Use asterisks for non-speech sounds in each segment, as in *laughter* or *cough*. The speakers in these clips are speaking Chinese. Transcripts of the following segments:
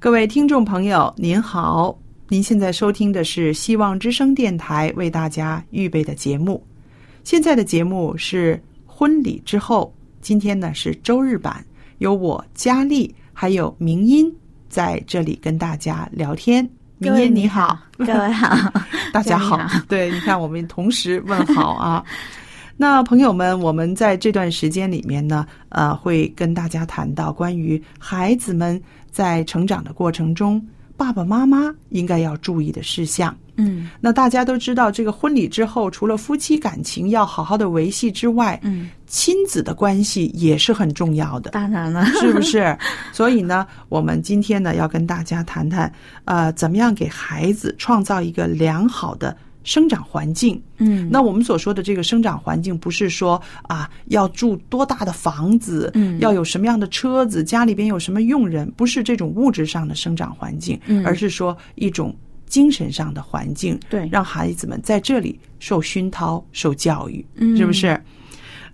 各位听众朋友，您好！您现在收听的是希望之声电台为大家预备的节目。现在的节目是婚礼之后，今天呢是周日版，由我佳丽还有明音在这里跟大家聊天。明音你好，各位好，*laughs* 大家 *laughs* 好。对，你看我们同时问好啊。那朋友们，我们在这段时间里面呢，呃，会跟大家谈到关于孩子们。在成长的过程中，爸爸妈妈应该要注意的事项。嗯，那大家都知道，这个婚礼之后，除了夫妻感情要好好的维系之外，嗯，亲子的关系也是很重要的。当然了，*laughs* 是不是？所以呢，我们今天呢，要跟大家谈谈，呃，怎么样给孩子创造一个良好的。生长环境，嗯，那我们所说的这个生长环境，不是说啊要住多大的房子，嗯，要有什么样的车子，家里边有什么佣人，不是这种物质上的生长环境，嗯，而是说一种精神上的环境，对，让孩子们在这里受熏陶、受教育，嗯，是不是？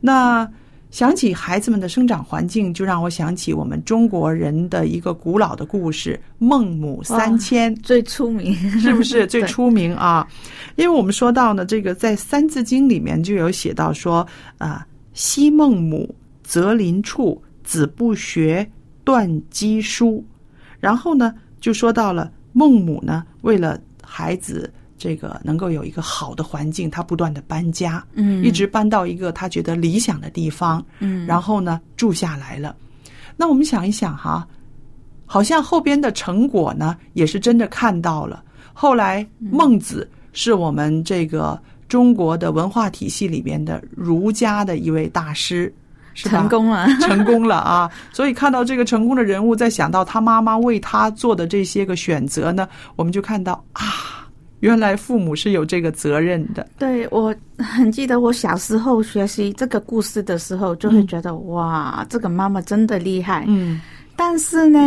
那。想起孩子们的生长环境，就让我想起我们中国人的一个古老的故事《孟母三迁》，最出名 *laughs* 是不是最出名啊？因为我们说到呢，这个在《三字经》里面就有写到说啊，昔孟母，择邻处，子不学，断机书。然后呢，就说到了孟母呢，为了孩子。这个能够有一个好的环境，他不断的搬家，嗯，一直搬到一个他觉得理想的地方，嗯，然后呢住下来了。那我们想一想哈，好像后边的成果呢，也是真的看到了。后来孟子是我们这个中国的文化体系里边的儒家的一位大师，成功了，*laughs* *laughs* 成功了啊！所以看到这个成功的人物，在想到他妈妈为他做的这些个选择呢，我们就看到啊。原来父母是有这个责任的。对我很记得，我小时候学习这个故事的时候，就会觉得哇，这个妈妈真的厉害。嗯。但是呢，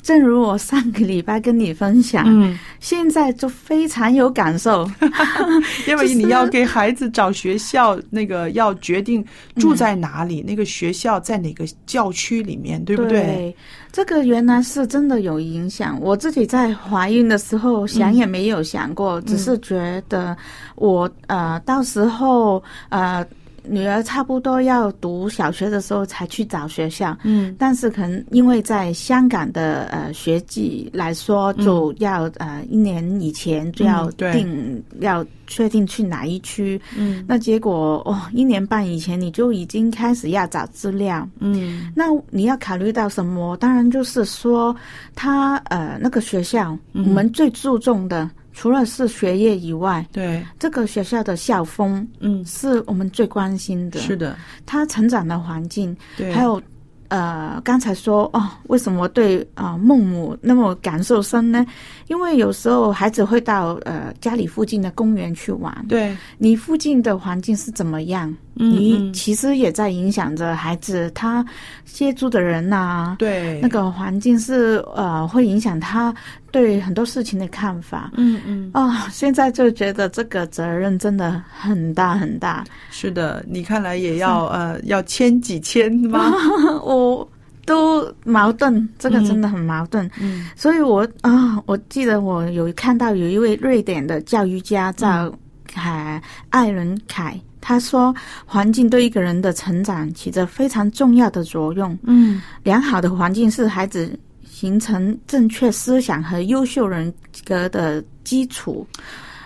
正如我上个礼拜跟你分享，嗯，现在就非常有感受，*laughs* 因为你要给孩子找学校，那个要决定住在哪里，那个学校在哪个教区里面，对不对？这个原来是真的有影响。我自己在怀孕的时候想也没有想过，只是觉得我呃，到时候呃。女儿差不多要读小学的时候才去找学校，嗯，但是可能因为在香港的呃学籍来说，就要呃一年以前就要定要确定去哪一区，嗯，那结果哦一年半以前你就已经开始要找资料，嗯，那你要考虑到什么？当然就是说他呃那个学校我们最注重的。除了是学业以外，对。这个学校的校风，嗯，是我们最关心的。是的，他成长的环境，对，还有呃，刚才说哦，为什么对啊、呃孟母那么感受深呢？因为有时候孩子会到呃家里附近的公园去玩，对，你附近的环境是怎么样？嗯你嗯。其实也在影响着孩子他接触的人呐、对，那个环境是呃会影响他对很多事情的看法。嗯嗯，啊、现在就觉得这个责任真的很大很大。是的，你看来也要呃要签几签吗？*laughs* 我都矛盾，这个真的很矛盾。嗯所以我啊，我记得我有看到有一位瑞典的教育家叫凯艾伦凯，他说环境对一个人的成长起着非常重要的作用。嗯良好的环境是孩子形成正确思想和优秀人格的基础。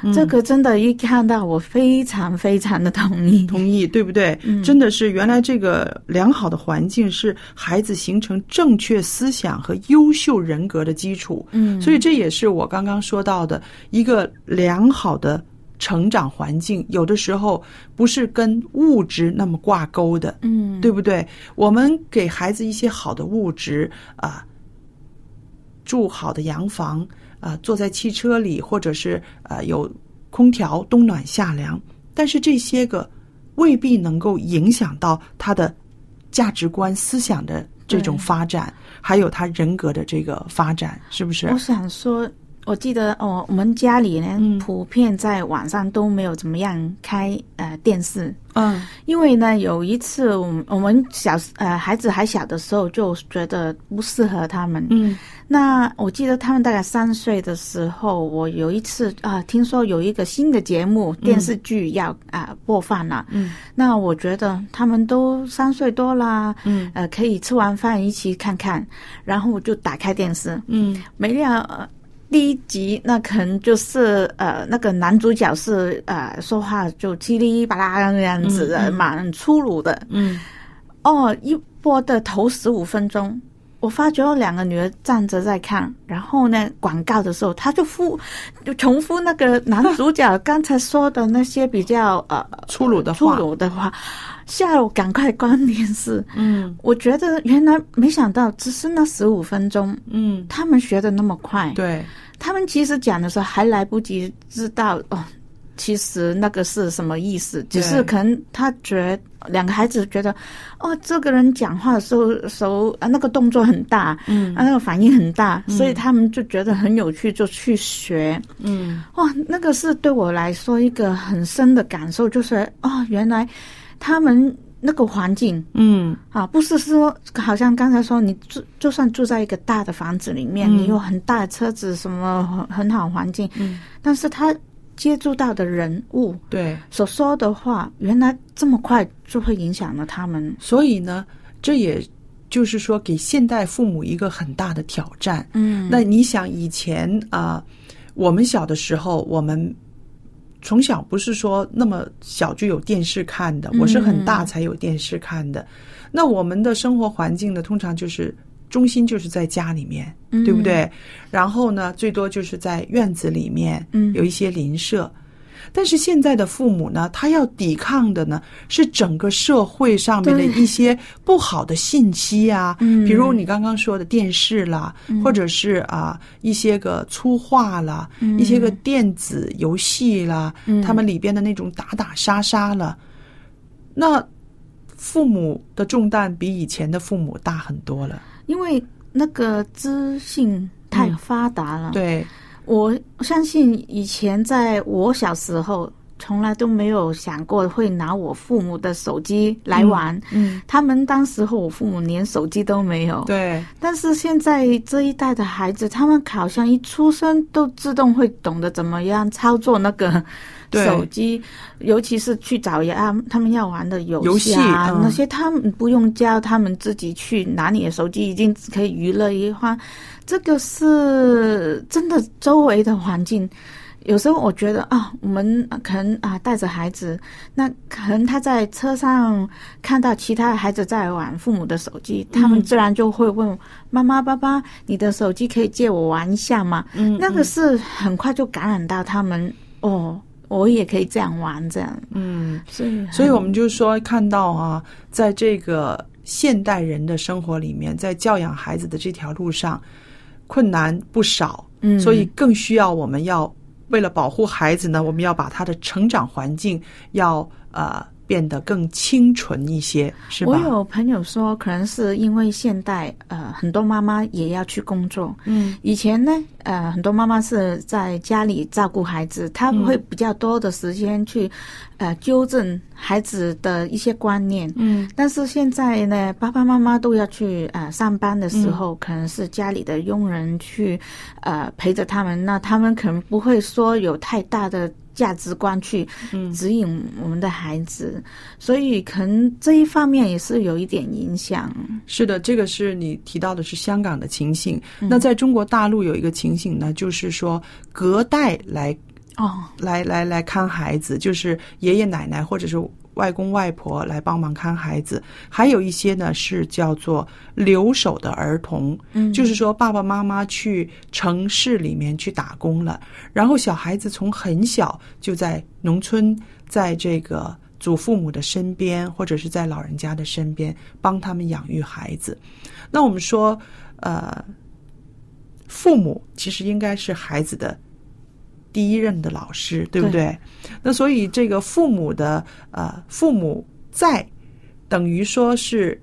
嗯这个真的，一看到我非常非常的同意。同意，对不对？嗯真的是原来这个良好的环境是孩子形成正确思想和优秀人格的基础。嗯，所以这也是我刚刚说到的一个良好的成长环境，有的时候不是跟物质那么挂钩的，嗯，对不对？我们给孩子一些好的物质啊、住好的洋房啊、坐在汽车里，或者是呃有空调冬暖夏凉，但是这些个未必能够影响到他的价值观、思想的这种发展，还有他人格的这个发展，是不是？我想说，我记得哦，我们家里呢，嗯。普遍在晚上都没有怎么样开呃电视，嗯。因为呢，有一次我们我们小呃孩子还小的时候就觉得不适合他们。嗯。那我记得他们大概三岁的时候，我有一次啊、听说有一个新的节目电视剧要啊、播放了，嗯。那我觉得他们都三岁多啦，嗯。呃，可以吃完饭一起看看，然后我就打开电视，嗯。没料、呃、第一集那可能就是呃那个男主角是呃说话就叽里吧啦那样子的，嗯嗯蛮粗鲁的。嗯。哦，一播的头十五分钟，我发觉我两个女儿站着在看，然后呢广告的时候，他就复就重复那个男主角刚才说的那些比较呃粗鲁的粗，鲁的话，吓得我赶快关电视。嗯。我觉得原来没想到，只是那十五分钟，嗯，他们学的那么快。对，他们其实讲的时候还来不及知道哦，其实那个是什么意思，只是可能他觉两个孩子觉得，哦，这个人讲话的时候手啊那个动作很大，嗯。啊那个反应很大，所以他们就觉得很有趣，就去学。嗯。哇，那个是对我来说一个很深的感受，就是哦，原来他们那个环境嗯啊，不是说好像刚才说你住，就算住在一个大的房子里面，嗯你有很大的车子，什么很很好环境，嗯，但是他接触到的人物对。所说的话，原来这么快就会影响了他们。所以呢，这也就是说给现代父母一个很大的挑战。嗯那你想以前啊、我们小的时候，我们从小不是说那么小就有电视看的，我是很大才有电视看的。那我们的生活环境呢，通常就是中心就是在家里面，对不对？然后呢，最多就是在院子里面，嗯有一些邻舍。但是现在的父母呢，他要抵抗的呢是整个社会上面的一些不好的信息啊，嗯。比如你刚刚说的电视啦，或者是啊一些个粗话啦，一些个电子游戏啦，嗯。他们里边的那种打打杀杀了，那父母的重担比以前的父母大很多了。因为那个资讯太发达了，对，我相信以前在我小时候，从来都没有想过会拿我父母的手机来玩。嗯，他们当时候我父母连手机都没有，对，但是现在这一代的孩子，他们好像一出生都自动会懂得怎么样操作那个对。手机，尤其是去找呀他们要玩的游游戏戏啊，嗯。那些他们不用教，他们自己去拿你的手机，已经可以娱乐一番。这个是真的，周围的环境。有时候我觉得啊，我们可能啊带着孩子，那可能他在车上看到其他的孩子在玩父母的手机，他们自然就会问妈妈、爸爸：“你的手机可以借我玩一下吗？”嗯，那个是很快就感染到他们哦，我也可以这样玩，这样，嗯。所以所以我们就说看到啊，在这个现代人的生活里面，在教养孩子的这条路上，困难不少。嗯所以更需要我们要为了保护孩子呢，我们要把他的成长环境要呃变得更清纯一些，是吧？我有朋友说，可能是因为现代呃很多妈妈也要去工作，嗯。以前呢呃很多妈妈是在家里照顾孩子，她嗯。会比较多的时间去呃纠正孩子的一些观念。嗯。但是现在呢，爸爸妈妈都要去呃上班的时候，可能是家里的佣人去呃陪着他们，那他们可能不会说有太大的价值观去嗯指引我们的孩子，所以可能这一方面也是有一点影响。是的，这个是你提到的是香港的情形。嗯那在中国大陆有一个情形呢，就是说隔代来哦，来来来看孩子，就是爷爷奶奶或者是外公外婆来帮忙看孩子，还有一些呢是叫做留守的儿童，嗯。就是说爸爸妈妈去城市里面去打工了，然后小孩子从很小就在农村，在这个祖父母的身边，或者是在老人家的身边帮他们养育孩子。那我们说，呃，父母其实应该是孩子的第一任的老师，对不对？那所以这个父母的呃父母在，等于说是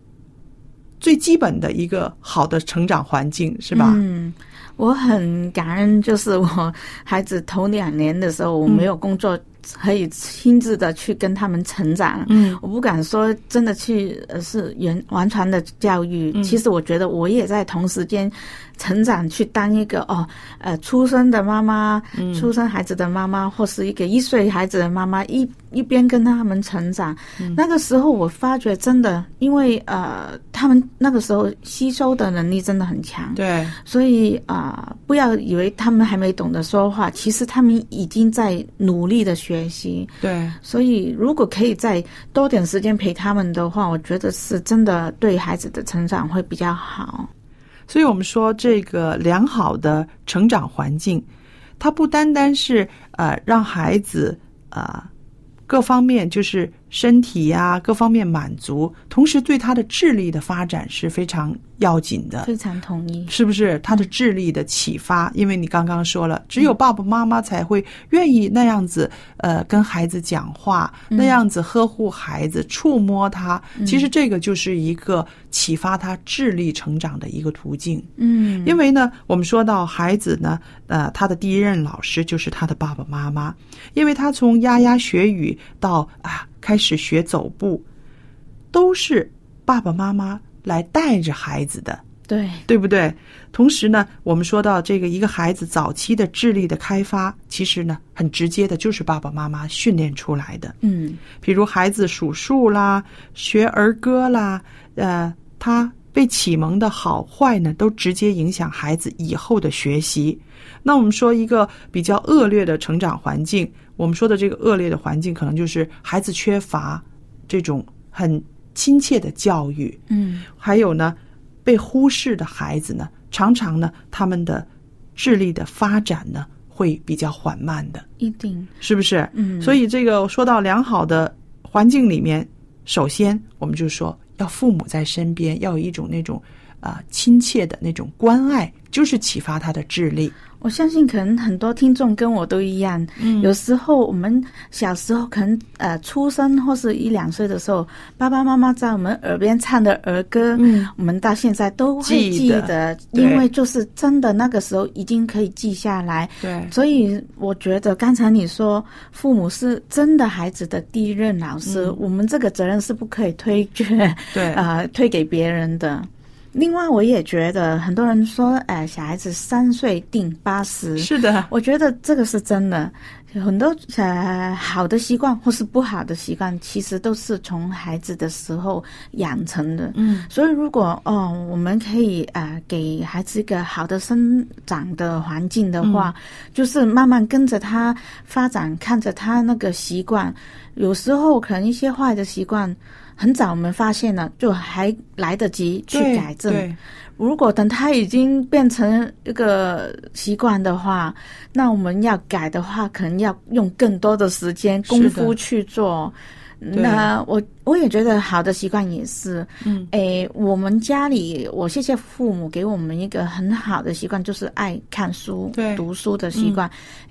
最基本的一个好的成长环境，是吧？嗯，我很感恩，就是我孩子头两年的时候，我没有工作，可以亲自的去跟他们成长。嗯我不敢说真的去呃是完完全的教育，嗯其实我觉得我也在同时间成长，去当一个哦呃出生的妈妈，嗯出生孩子的妈妈，或是一个一岁孩子的妈妈，一一边跟他们成长。嗯那个时候我发觉真的，因为呃他们那个时候吸收的能力真的很强，对，所以啊、不要以为他们还没懂得说话，其实他们已经在努力的学习。对，所以，如果可以再多点时间陪他们的话，我觉得是真的对孩子的成长会比较好。所以我们说这个良好的成长环境，它不单单是呃让孩子呃各方面就是身体呀、各方面满足，同时对他的智力的发展是非常要紧的。非常同意。是不是他的智力的启发？因为你刚刚说了，只有爸爸妈妈才会愿意那样子，呃，跟孩子讲话，那样子呵护孩子，触摸他。其实这个就是一个启发他智力成长的一个途径。嗯，因为呢，我们说到孩子呢，呃，他的第一任老师就是他的爸爸妈妈，因为他从牙牙学语到啊开始学走步，都是爸爸妈妈来带着孩子的。对，对不对？同时呢，我们说到这个一个孩子早期的智力的开发，其实呢，很直接的就是爸爸妈妈训练出来的。嗯比如孩子数数啦、学儿歌啦，呃，他被启蒙的好坏呢，都直接影响孩子以后的学习。那我们说一个比较恶劣的成长环境，我们说的这个恶劣的环境，可能就是孩子缺乏这种很亲切的教育，嗯还有呢，被忽视的孩子呢，常常呢，他们的智力的发展呢，会比较缓慢的，一定。是不是？嗯所以这个说到良好的环境里面，首先我们就说要父母在身边，要有一种那种啊、亲切的那种关爱，就是启发他的智力。我相信可能很多听众跟我都一样，嗯。有时候我们小时候可能呃出生或是一两岁的时候，爸爸妈妈在我们耳边唱的儿歌，嗯。我们到现在都会记记得因为就是真的那个时候已经可以记下来。对，所以我觉得刚才你说父母是真的孩子的第一任老师，嗯。我们这个责任是不可以推却对。啊、推给别人的。另外，我也觉得很多人说，哎、小孩子三岁定八十，是的，我觉得这个是真的。很多呃好的习惯或是不好的习惯，其实都是从孩子的时候养成的。嗯所以，如果哦，我们可以呃给孩子一个好的生长的环境的话，就是慢慢跟着他发展，看着他那个习惯。有时候可能一些坏的习惯，很早我们发现了，就还来得及去改正。如果等他已经变成一个习惯的话，那我们要改的话，可能要用更多的时间功夫去做。那我我也觉得好的习惯也是，嗯，诶，我们家里我谢谢父母给我们一个很好的习惯，就是爱看书、对。读书的习惯。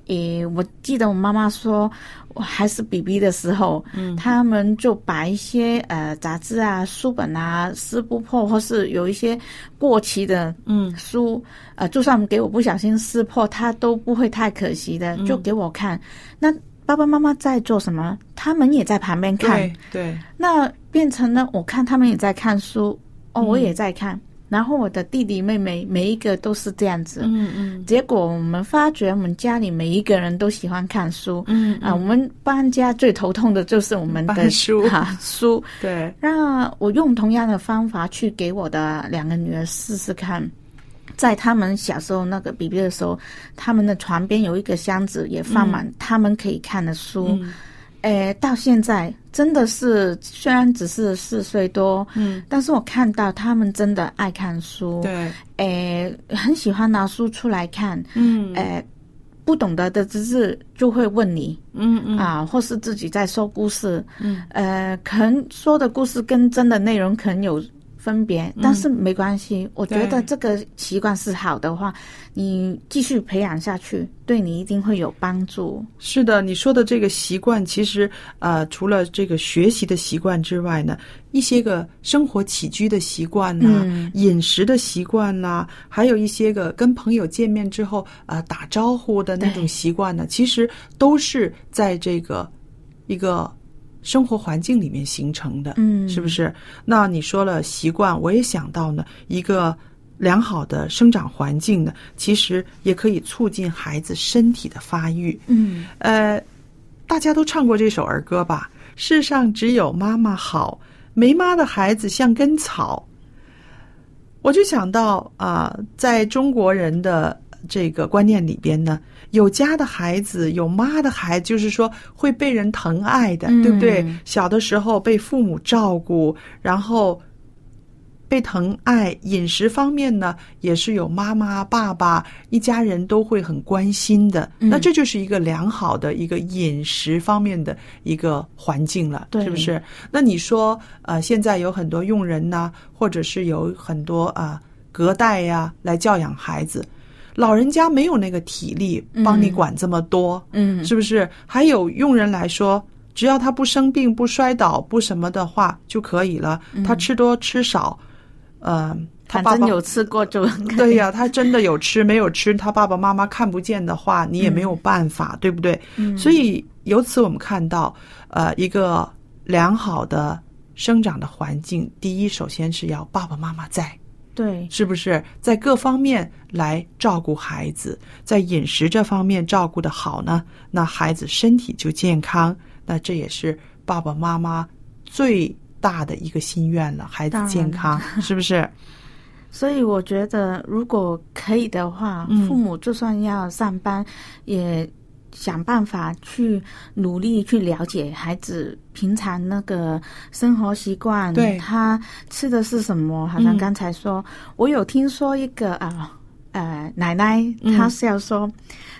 诶，我记得我妈妈说，我还是 BB 的时候，嗯，他们就把一些呃杂志啊、书本啊撕不破，或是有一些过期的嗯。书，呃，就算给我不小心撕破，他都不会太可惜的，就给我看。那爸爸妈妈在做什么？他们也在旁边看，对对，那变成了我看他们也在看书，哦，嗯我也在看，然后我的弟弟妹妹每一个都是这样子。嗯嗯结果我们发觉，我们家里每一个人都喜欢看书。嗯啊，我们搬家最头痛的就是我们的搬书 *laughs* 啊书。对，那我用同样的方法去给我的两个女儿试试看，在他们小时候那个 BB 的时候，他们的床边有一个箱子，也放满他们可以看的书。嗯。诶，到现在真的是虽然只是四岁多，嗯，但是我看到他们真的爱看书，，对，诶，很喜欢拿书出来看，嗯。诶，不懂得的知识就会问你，嗯嗯。啊，或是自己在说故事，嗯，呃，可能说的故事跟真的内容可能有分别，但是没关系。我觉得这个习惯是好的话，你继续培养下去，对你一定会有帮助。是的，你说的这个习惯，其实呃，除了这个学习的习惯之外呢，一些个生活起居的习惯呐、嗯饮食的习惯呐、还有一些个跟朋友见面之后呃打招呼的那种习惯呢，其实都是在这个一个生活环境里面形成的，嗯是不是？那你说了习惯，我也想到呢，一个良好的生长环境呢，其实也可以促进孩子身体的发育。嗯呃，大家都唱过这首儿歌吧？世上只有妈妈好，没妈的孩子像根草。我就想到啊、在中国人的这个观念里边呢，有家的孩子，有妈的孩子，就是说会被人疼爱的，嗯对不对？小的时候被父母照顾，然后被疼爱，饮食方面呢，也是有妈妈、爸爸一家人都会很关心的。嗯那这就是一个良好的一个饮食方面的一个环境了，对是不是？那你说，呃，现在有很多佣人呐、或者是有很多啊、隔代呀、来教养孩子，老人家没有那个体力帮你嗯管这么多，嗯，是不是？还有佣人来说，只要他不生病、不摔倒、不什么的话就可以了。他吃多吃少，呃，他爸爸有吃过就对呀、他真的有吃没有吃，他爸爸妈妈看不见的话，你也没有办法，对不对？嗯所以由此我们看到，呃，一个良好的生长的环境，第一，首先是要爸爸妈妈在。对，是不是在各方面来照顾孩子，在饮食这方面照顾的好呢？那孩子身体就健康，那这也是爸爸妈妈最大的一个心愿了。孩子健康，是不是？*laughs* 所以我觉得如果可以的话，嗯父母就算要上班，也想办法去努力去了解孩子平常那个生活习惯，对他吃的是什么。好像嗯刚才说，我有听说一个啊呃奶奶，嗯她是要说，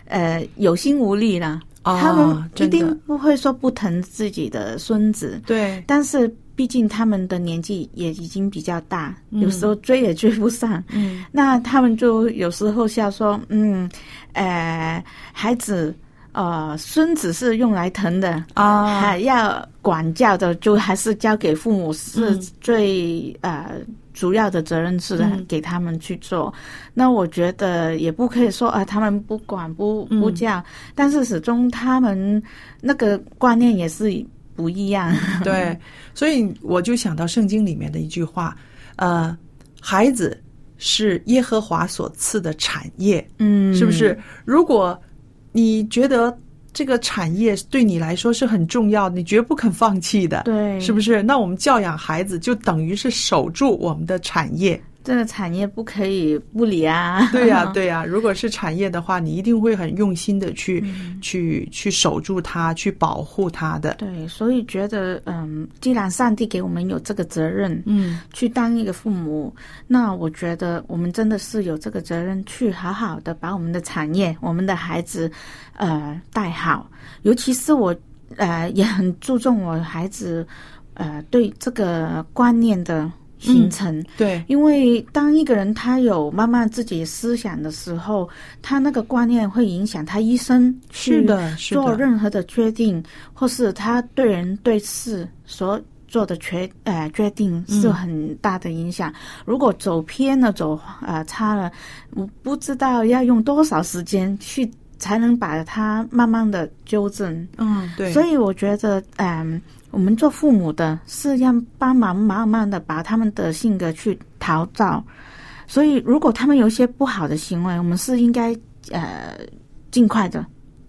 呃有心无力了。啊他们一定不会说不疼自己的孙子，对，但是毕竟他们的年纪也已经比较大，嗯有时候追也追不上。嗯，那他们就有时候笑说，嗯，呃，孩子，呃，孙子是用来疼的。啊。还要管教的，就还是交给父母是嗯。最、呃主要的责任是嗯。给他们去做。那我觉得也不可以说啊、他们不管不不嗯教，但是始终他们那个观念也是不一样。*laughs* 对，所以我就想到圣经里面的一句话，呃，孩子是耶和华所赐的产业，嗯，是不是？如果你觉得这个产业对你来说是很重要，你绝不肯放弃的，对，是不是？那我们教养孩子就等于是守住我们的产业。这个产业不可以不理啊？*laughs* 对呀、*laughs* 对呀、如果是产业的话，你一定会很用心的去、去去守住它，去保护它的。对，所以觉得，嗯，既然上帝给我们有这个责任，嗯，去当一个父母，那我觉得我们真的是有这个责任去好好的把我们的产业、我们的孩子，呃，带好。尤其是我呃也很注重我孩子呃对这个观念的形成。对，因为当一个人他有慢慢自己思想的时候，他那个观念会影响他一生去做任何的决定，或是他对人对事所做的决呃决定是很大的影响。如果走偏了，走呃差了，我不知道要用多少时间去才能把它慢慢的纠正。嗯，对，所以我觉得，嗯，我们做父母的是要帮忙慢慢的把他们的性格去陶造。所以，如果他们有一些不好的行为，我们是应该呃尽快的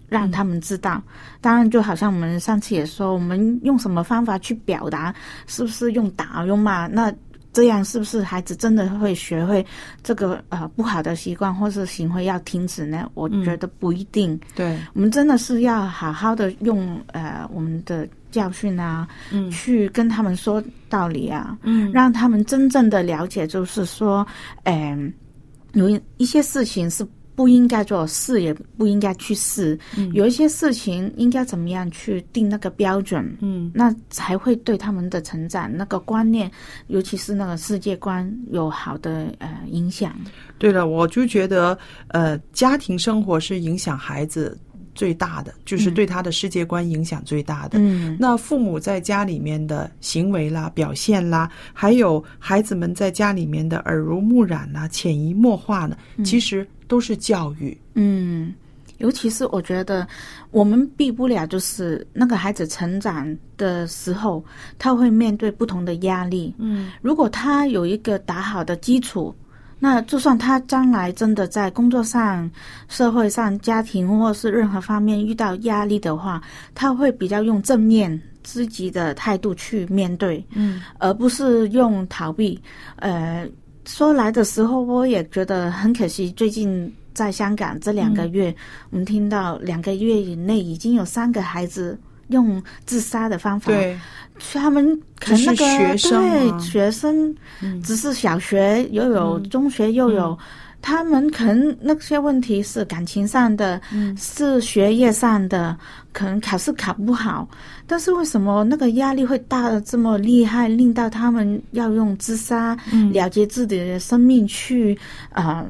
让他们知道。当然，就好像我们上次也说，我们用什么方法去表达，是不是用打、用骂？那这样是不是孩子真的会学会这个呃不好的习惯或是行为要停止呢？我觉得不一定。对，我们真的是要好好的用呃我们的教训啊，嗯去跟他们说道理啊，嗯让他们真正的了解，就是说，嗯、有一些事情是不应该做，试也不应该去试，嗯。有一些事情应该怎么样去定那个标准，嗯。那才会对他们的成长那个观念，尤其是那个世界观有好的呃影响。对了，我就觉得，呃，家庭生活是影响孩子最大的，就是对他的世界观影响最大的。嗯。那父母在家里面的行为啦、表现啦，还有孩子们在家里面的耳濡目染啦、潜移默化呢，其实都是教育。嗯，尤其是我觉得我们避不了，就是那个孩子成长的时候，他会面对不同的压力。嗯如果他有一个打好的基础，那就算他将来真的在工作上、社会上、家庭或是任何方面遇到压力的话，他会比较用正面、积极的态度去面对，嗯而不是用逃避。呃，说来的时候，我也觉得很可惜。最近在香港这两个月，我们听到两个月以内已经有三个孩子用自杀的方法，对，他们可能那只是学个生啊对学生，嗯只是小学又有，嗯中学又有。他们可能那些问题是感情上的，嗯是学业上的，可能考试考不好，但是为什么那个压力会大的这么厉害，令到他们要用自杀、嗯了结自己的生命去啊、呃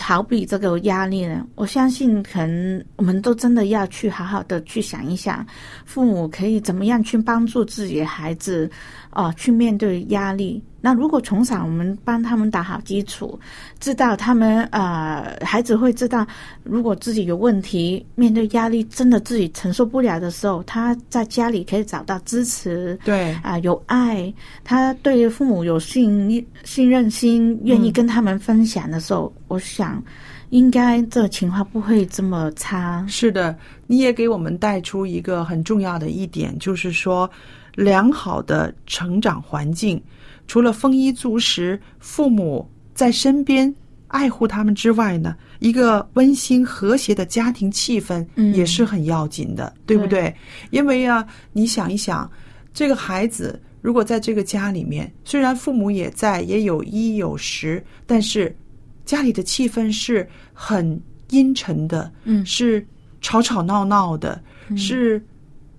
逃避这个压力呢？我相信，可能我们都真的要去好好的去想一想，父母可以怎么样去帮助自己的孩子，啊、去面对压力。那如果从小我们帮他们打好基础，知道他们呃，孩子会知道，如果自己有问题，面对压力真的自己承受不了的时候，他在家里可以找到支持，对，啊、有爱，他对父母有信信任心，愿意跟他们分享的时候，我想应该这情况不会这么差。是的，你也给我们带出一个很重要的一点，就是说，良好的成长环境，除了丰衣足食，父母在身边爱护他们之外呢，一个温馨和谐的家庭气氛嗯。也是很要紧的，对不对？因为啊，你想一想，这个孩子如果在这个家里面，虽然父母也在，也有衣有食，但是家里的气氛是很阴沉的，嗯。是吵吵闹闹的，是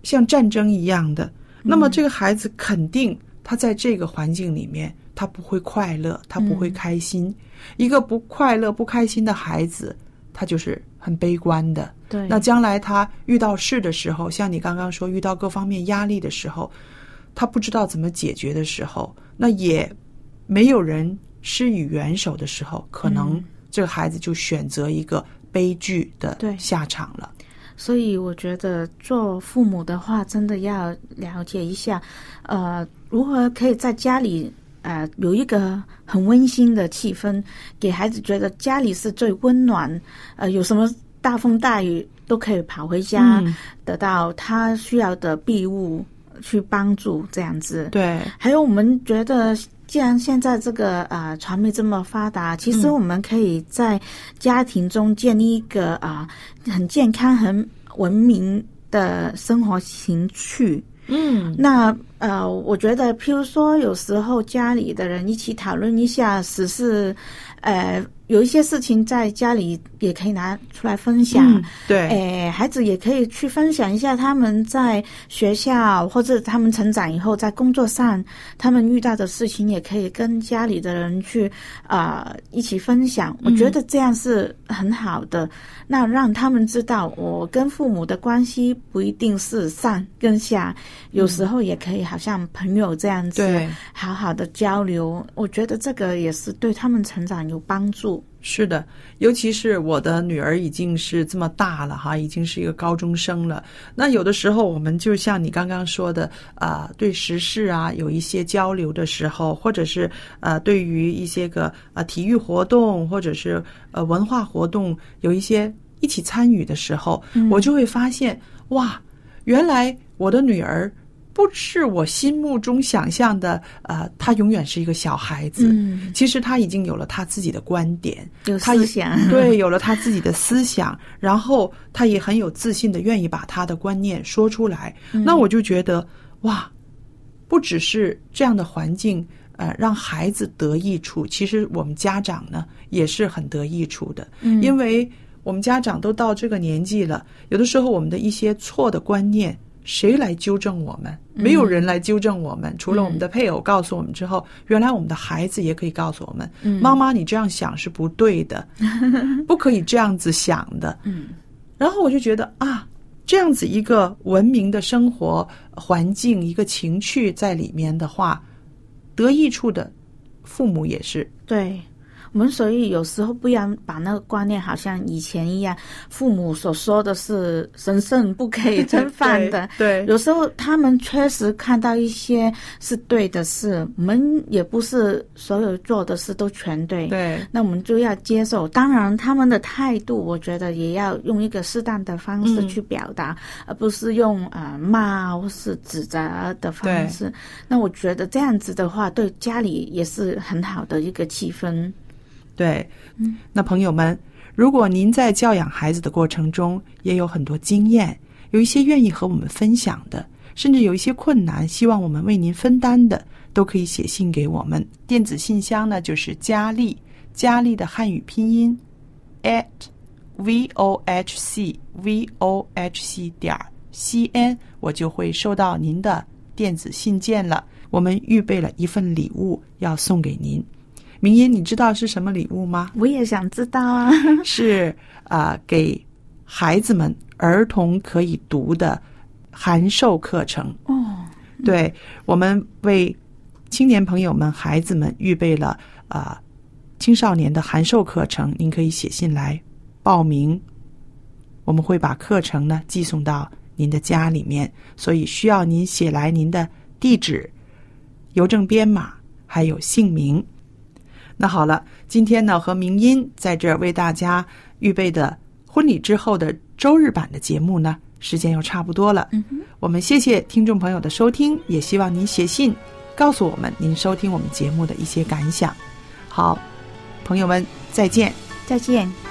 像战争一样的。那么这个孩子肯定他在这个环境里面，他不会快乐，他不会开心。一个不快乐、不开心的孩子，他就是很悲观的。对，那将来他遇到事的时候，像你刚刚说遇到各方面压力的时候，他不知道怎么解决的时候，那也没有人施以援手的时候，可能嗯这个孩子就选择一个悲剧的对下场了。所以我觉得做父母的话，真的要了解一下，呃，如何可以在家里呃有一个很温馨的气氛，给孩子觉得家里是最温暖，呃，有什么大风大雨都可以跑回家，嗯得到他需要的庇护，去帮助这样子。对，还有，我们觉得，既然现在这个呃传媒这么发达，其实嗯我们可以在家庭中建立一个啊、很健康、很文明的生活情趣。嗯，那呃，我觉得，譬如说，有时候家里的人一起讨论一下时事，呃，有一些事情在家里也可以拿出来分享。嗯对，哎，孩子也可以去分享一下他们在学校或者他们成长以后在工作上他们遇到的事情，也可以跟家里的人去啊、一起分享。我觉得这样是很好的。那让他们知道，我跟父母的关系不一定是上跟下，有时候也可以好像朋友这样子，对，好好的交流。我觉得这个也是对他们成长有帮助。是的，尤其是我的女儿已经是这么大了哈，已经是一个高中生了。那有的时候我们就像你刚刚说的啊、对时事啊有一些交流的时候，或者是呃对于一些个呃体育活动或者是呃文化活动有一些一起参与的时候，我就会发现哇，原来我的女儿。不是我心目中想象的，呃，他永远是一个小孩子。嗯，其实他已经有了他自己的观点，有他思想，对，有了他自己的思想，然后他也很有自信的愿意把他的观念说出来。那我就觉得哇，不只是这样的环境，呃，让孩子得益处，其实我们家长呢也是很得益处的，嗯因为我们家长都到这个年纪了，有的时候我们的一些错的观念。谁来纠正我们？没有人来纠正我们，除了我们的配偶告诉我们之后，原来我们的孩子也可以告诉我们：妈妈，你这样想是不对的，*laughs* 不可以这样子想的。嗯，然后我就觉得啊，这样子一个文明的生活环境，一个情趣在里面的话，得益处的父母也是。对。我们所以有时候不要把那个观念好像以前一样，父母所说的是神圣不可以侵犯的。*laughs* 对有时候他们确实看到一些是对的事，我们也不是所有做的事都全对。对那我们就要接受。当然，他们的态度，我觉得也要用一个适当的方式去表达，而不是用呃骂或是指责的方式。那我觉得这样子的话，对家里也是很好的一个气氛。对，那朋友们，如果您在教养孩子的过程中也有很多经验，有一些愿意和我们分享的，甚至有一些困难，希望我们为您分担的，都可以写信给我们。电子信箱呢，就是佳丽，佳丽的汉语拼音 at v o h c v o h c 点 c n，我就会收到您的电子信件了。我们预备了一份礼物要送给您。明音，你知道是什么礼物吗？我也想知道啊。*laughs* 是啊、呃给孩子们儿童可以读的函授课程。哦，对我们为青年朋友们、孩子们预备了啊、呃青少年的函授课程，您可以写信来报名，我们会把课程呢寄送到您的家里面，所以需要您写来您的地址、邮政编码还有姓名。那好了，今天呢和明音在这儿为大家预备的婚礼之后的周日版的节目呢，时间又差不多了。嗯，我们谢谢听众朋友的收听，也希望您写信告诉我们您收听我们节目的一些感想。好，朋友们再见。再见。